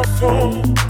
coração.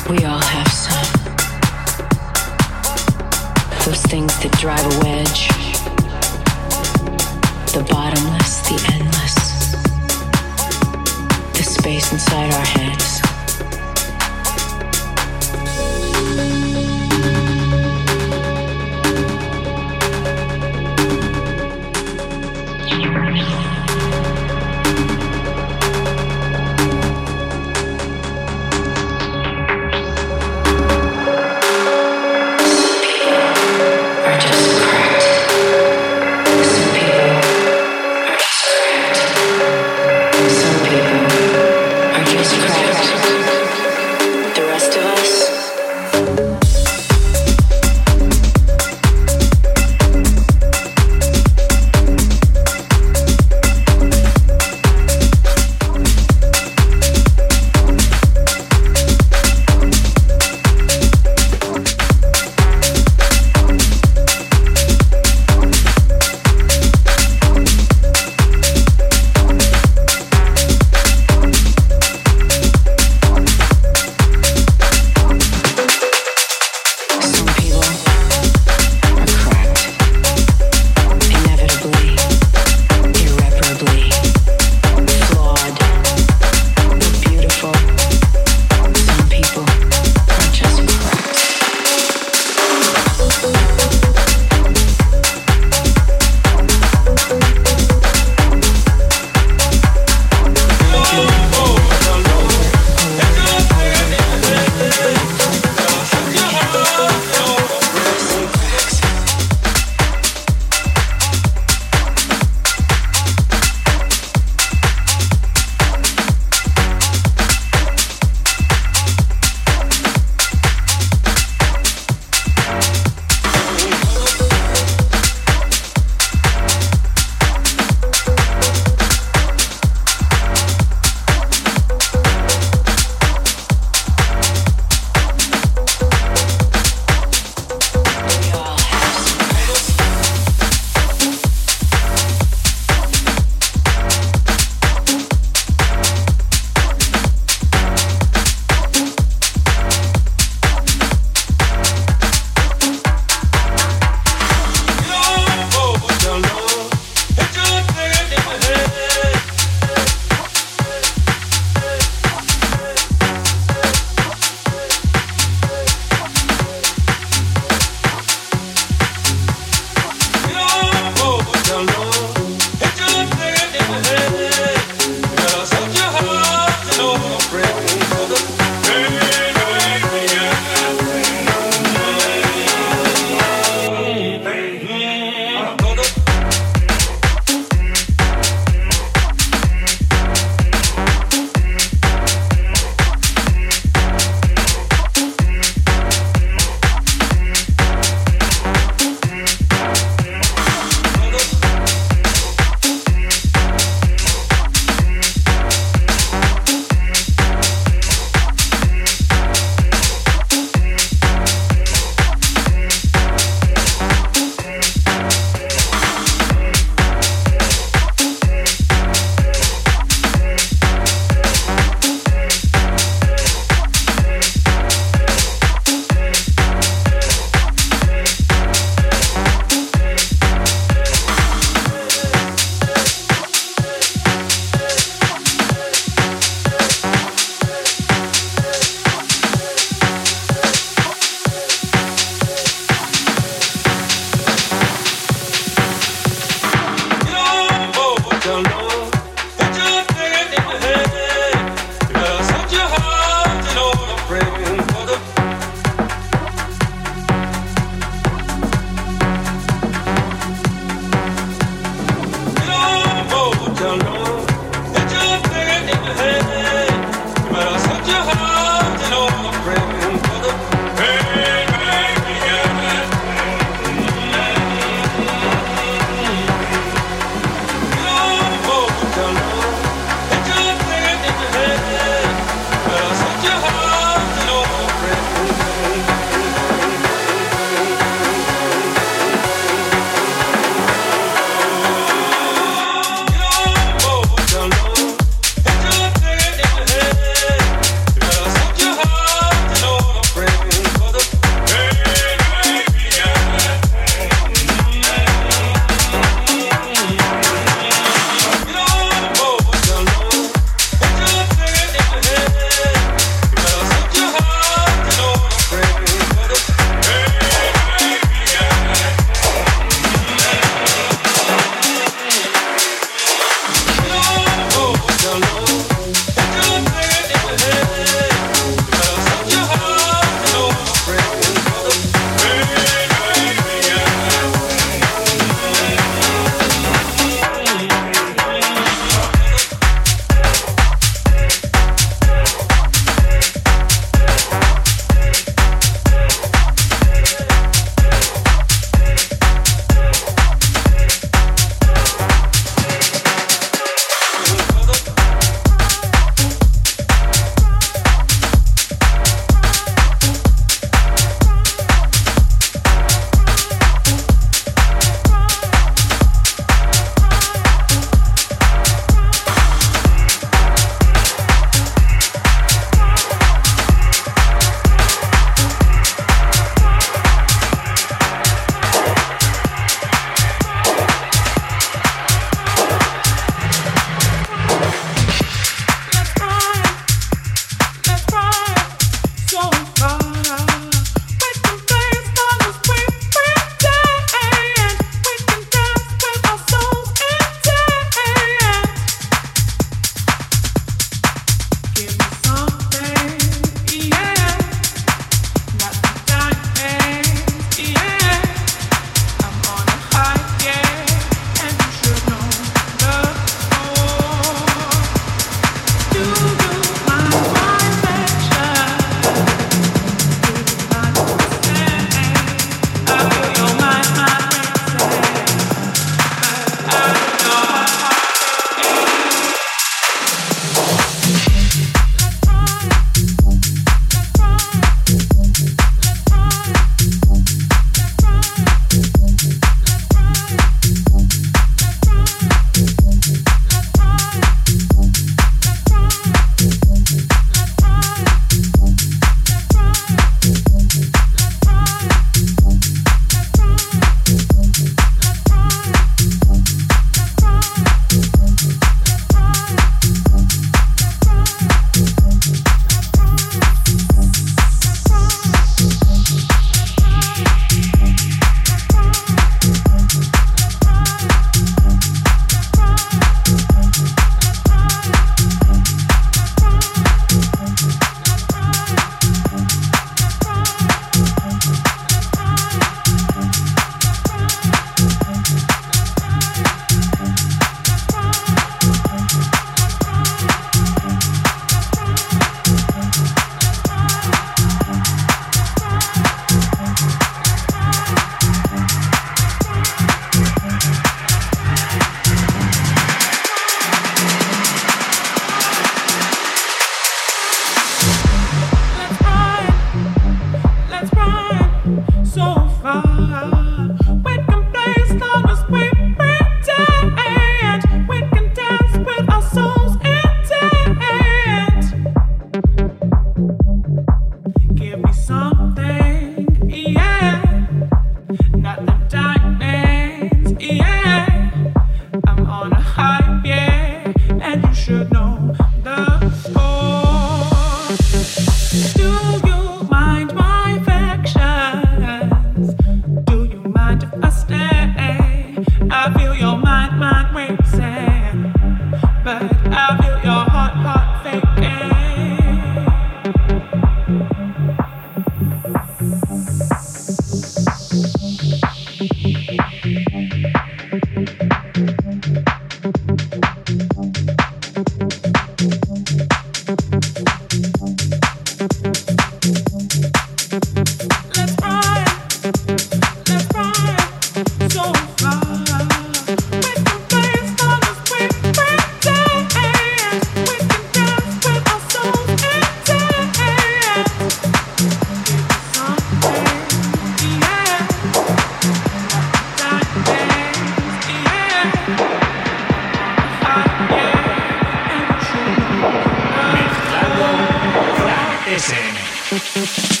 SM.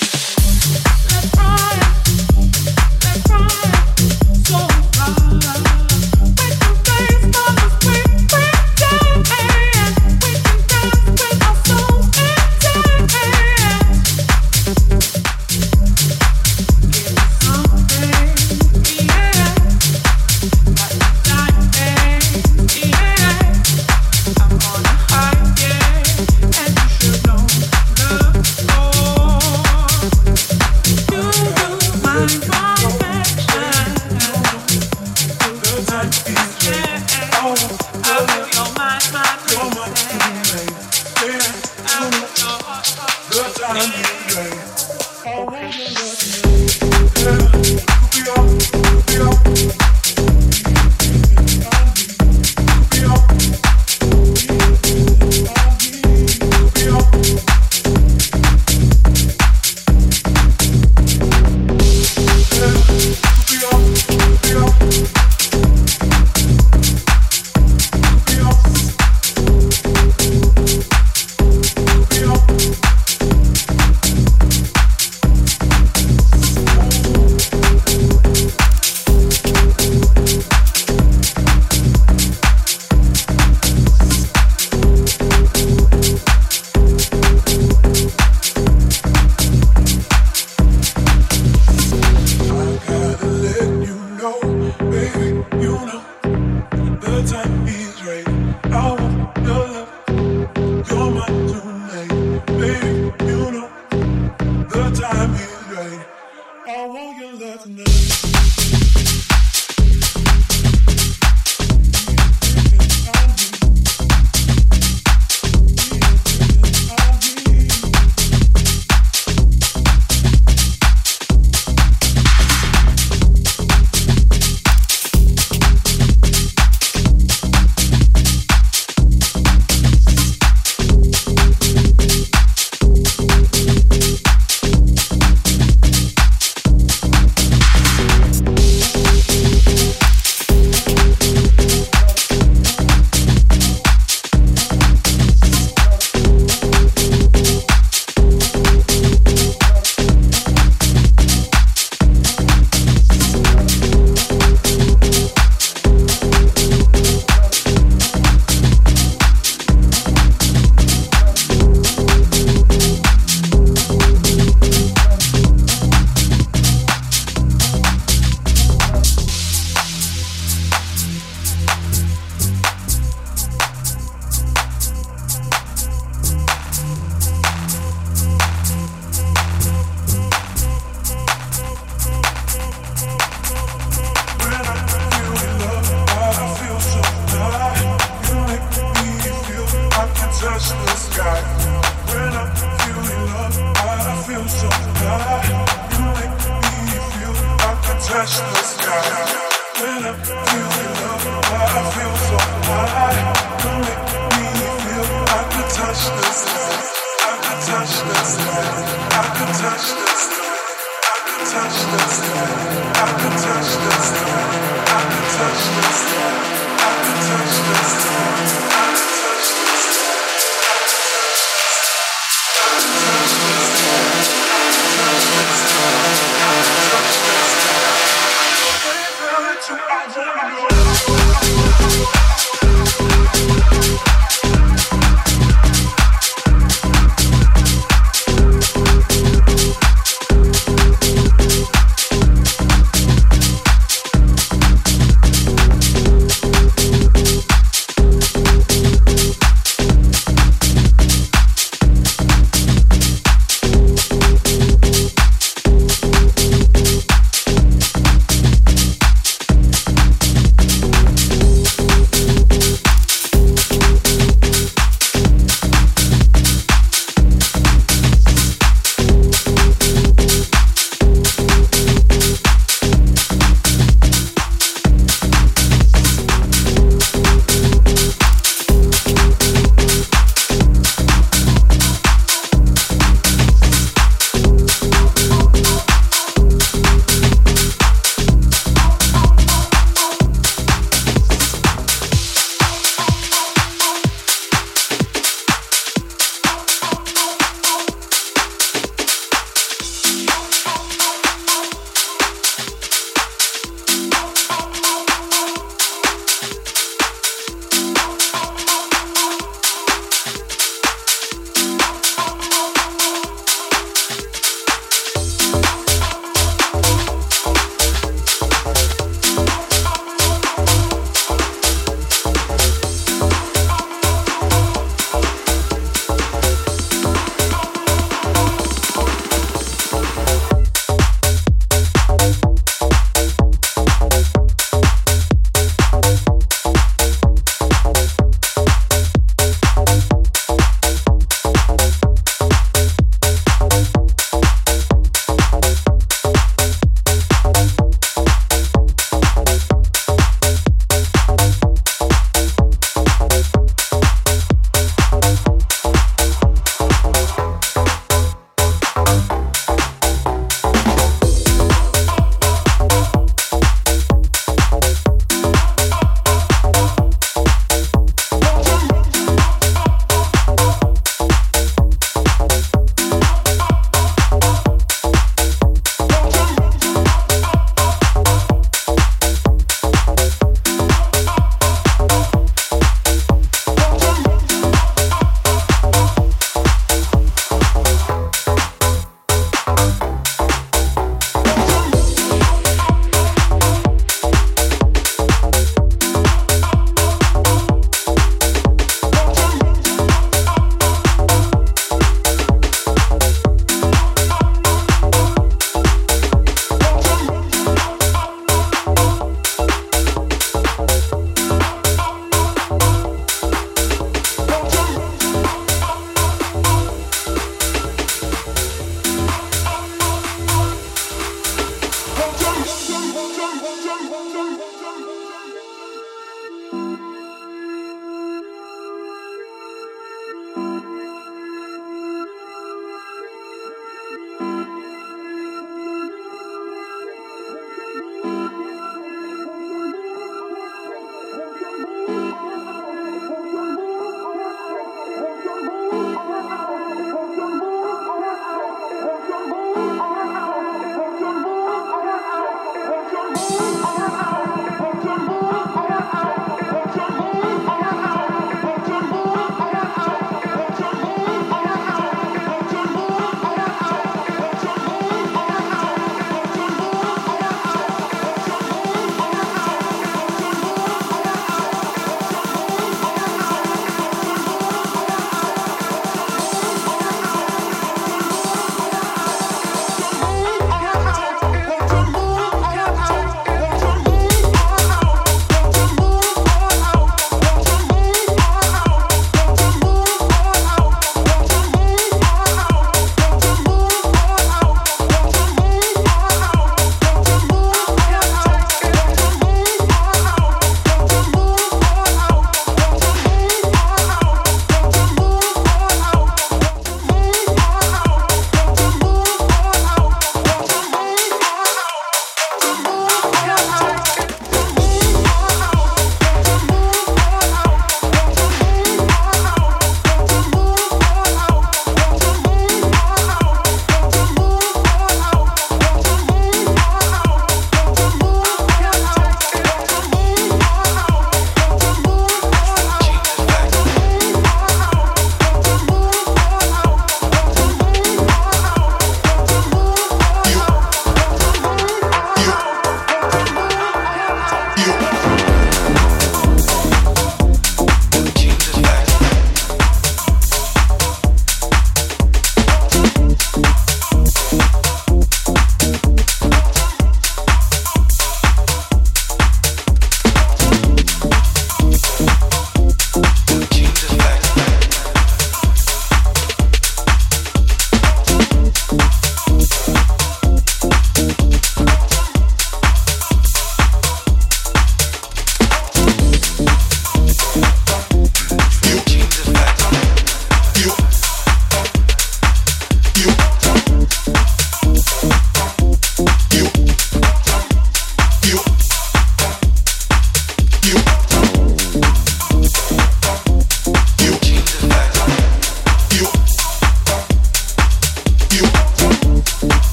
I don't know.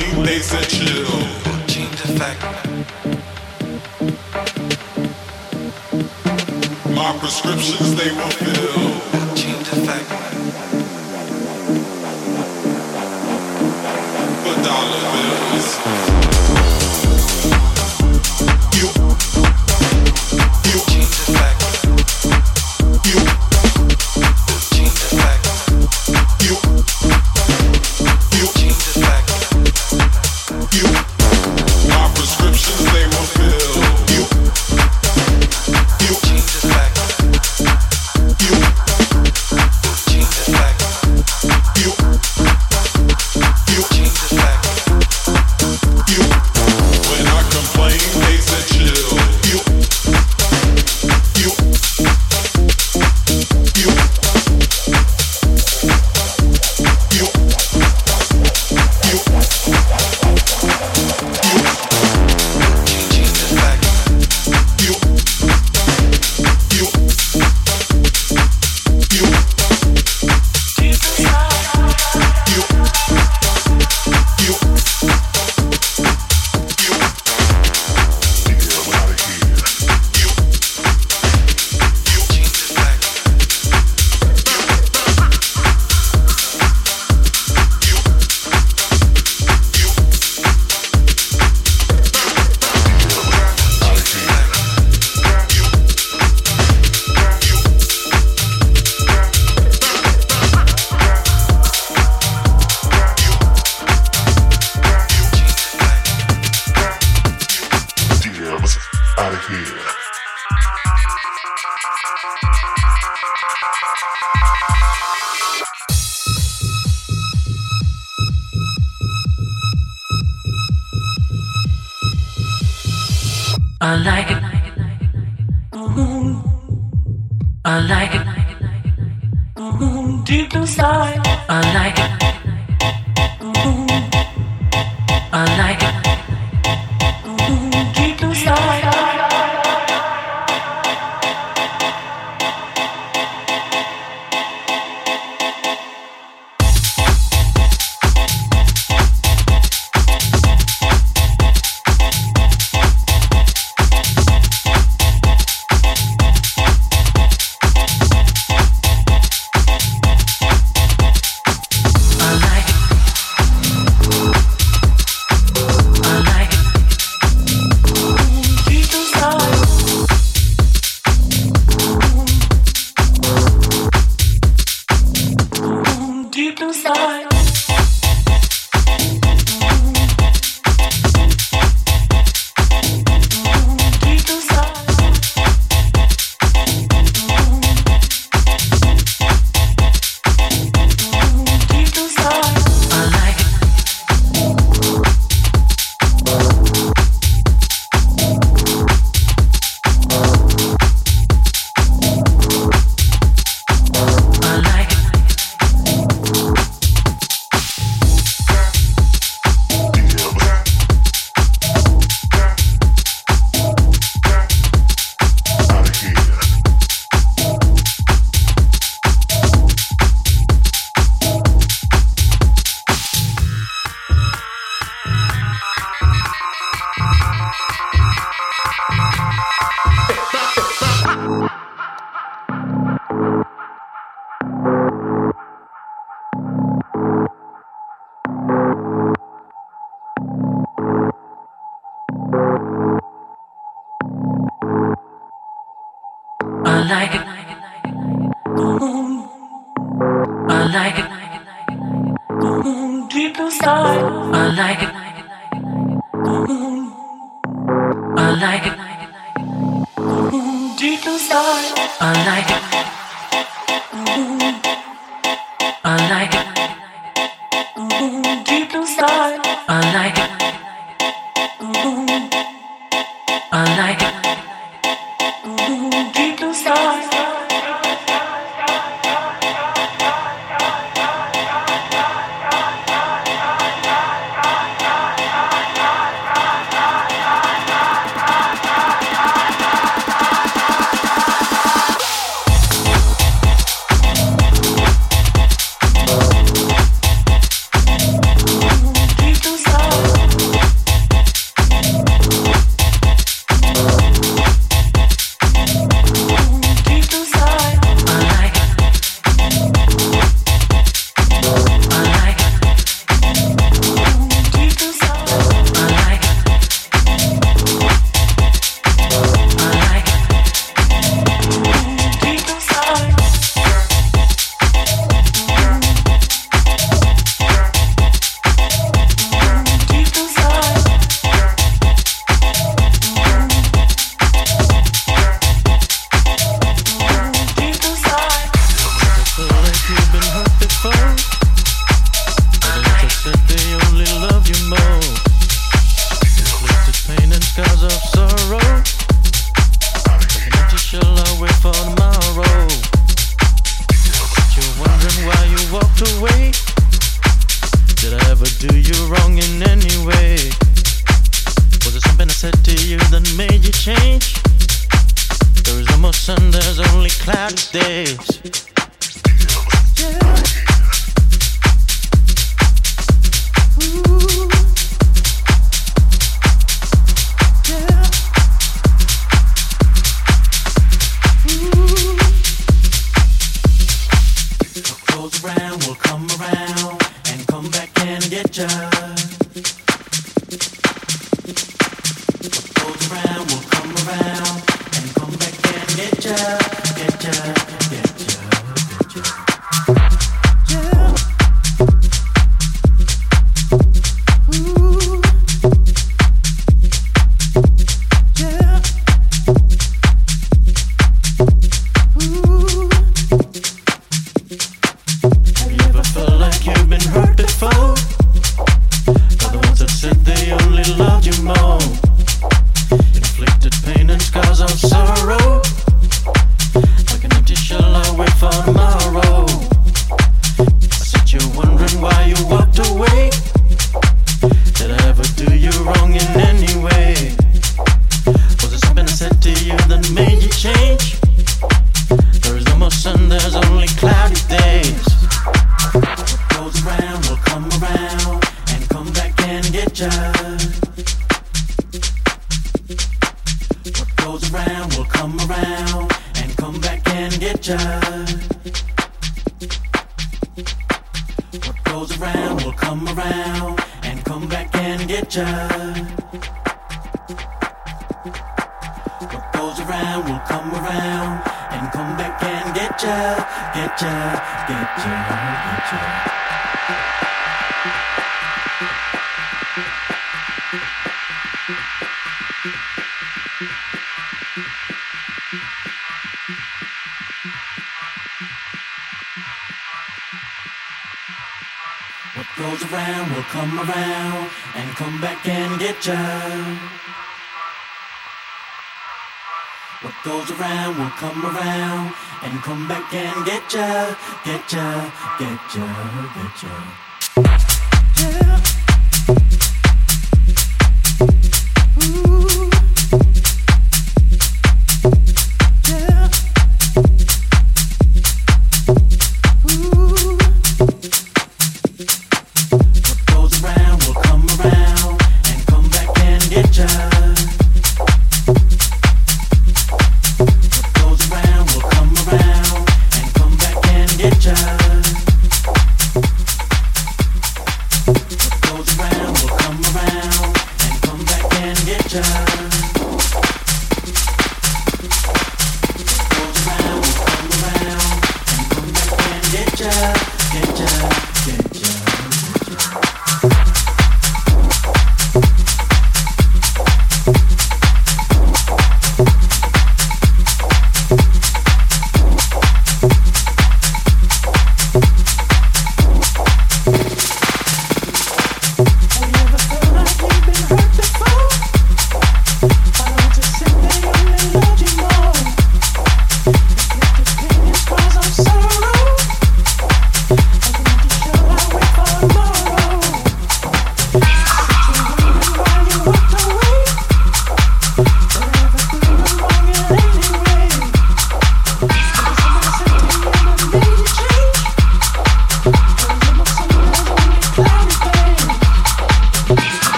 they said chill.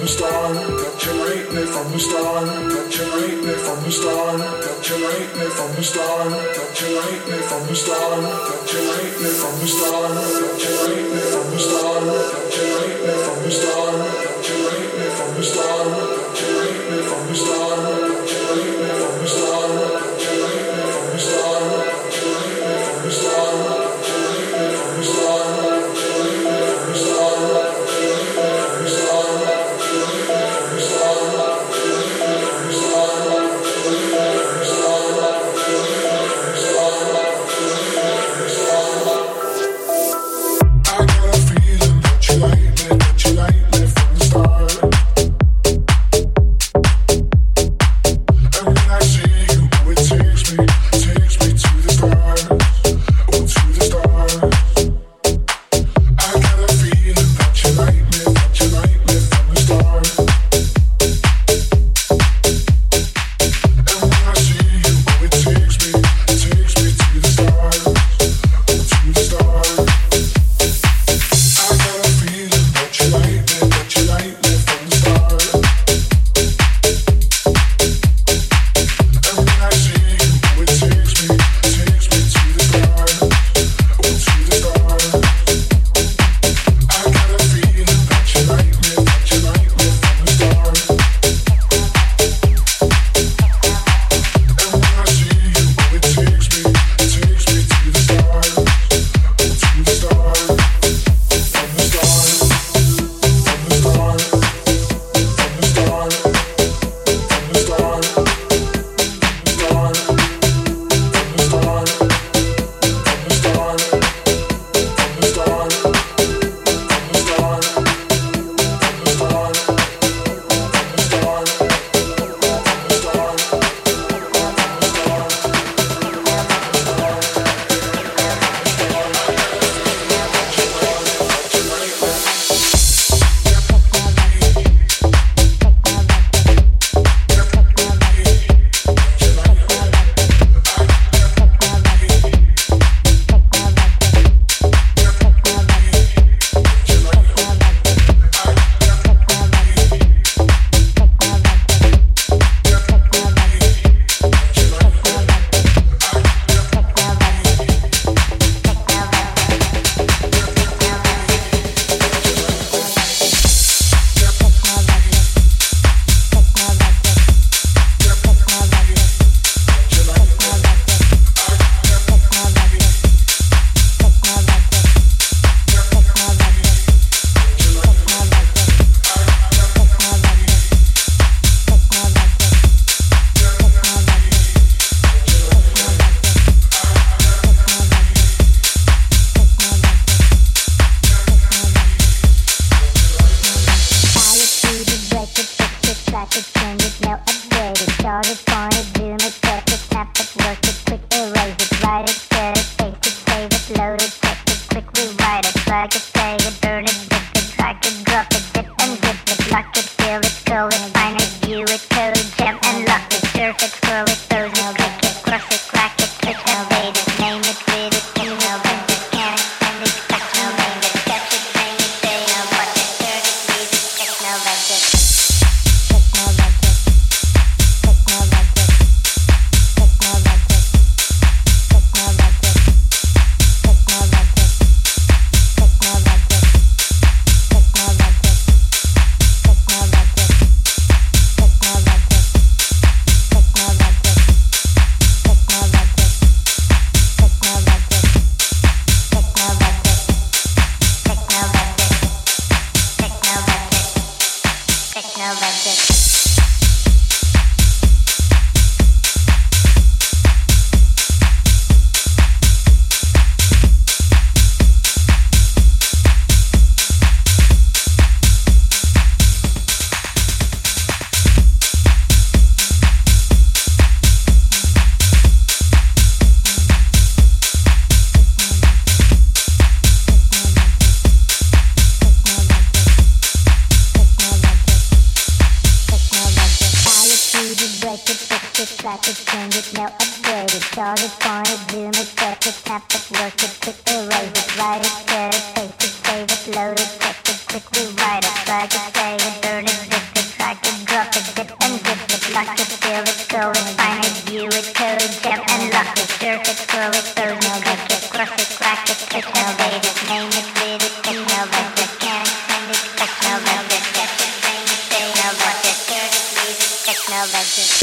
from the start, that you rate me from the start, that you rate me from the start, that you rate me from the start, that you rate me from the start, that you rate me from the start, that you rate me from the start, that you rate me from the start, that you rate me from the start, that you rate me from the start. It, touch no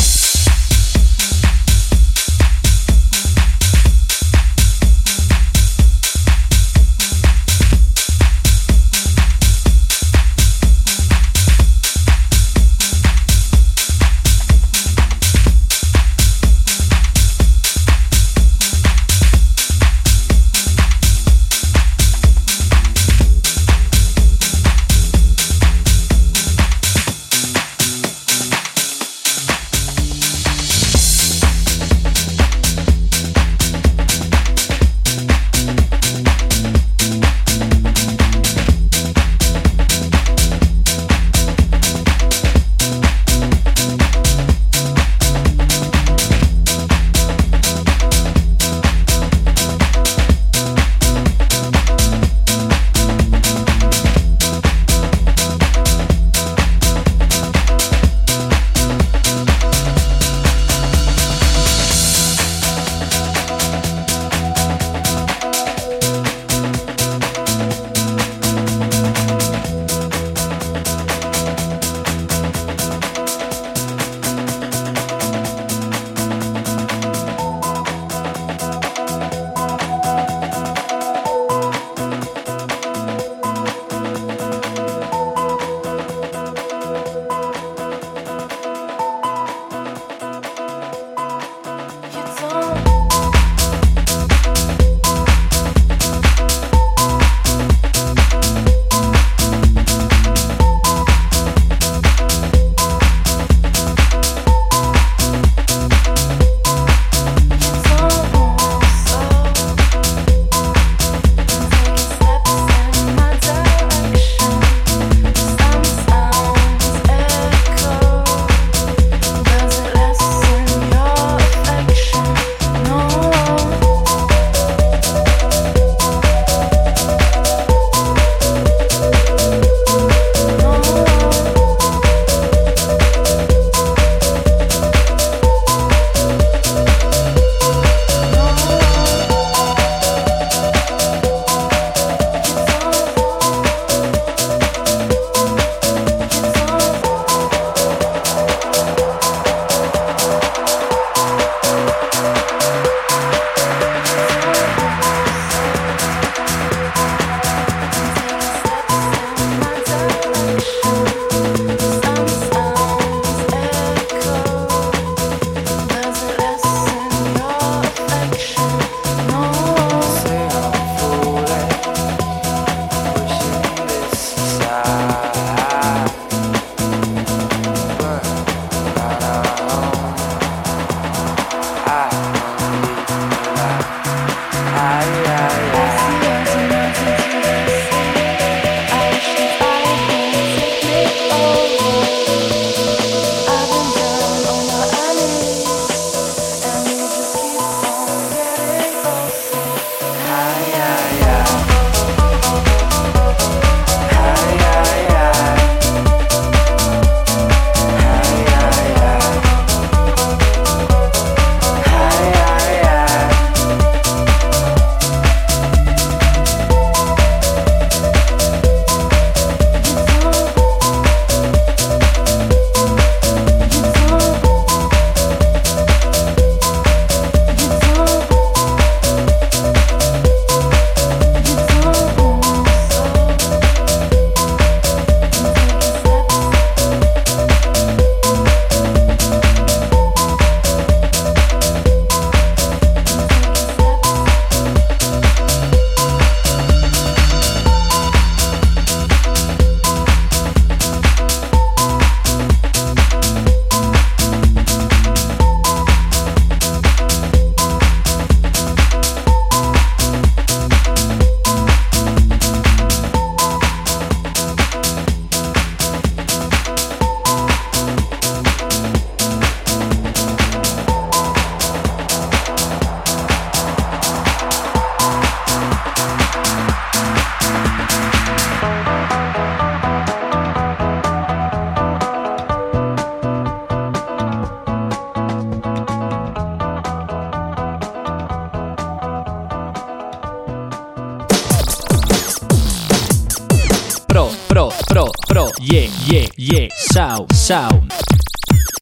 Sound.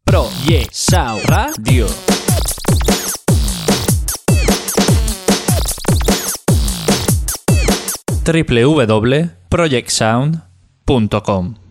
Project Sound Radio. www.projectsound.com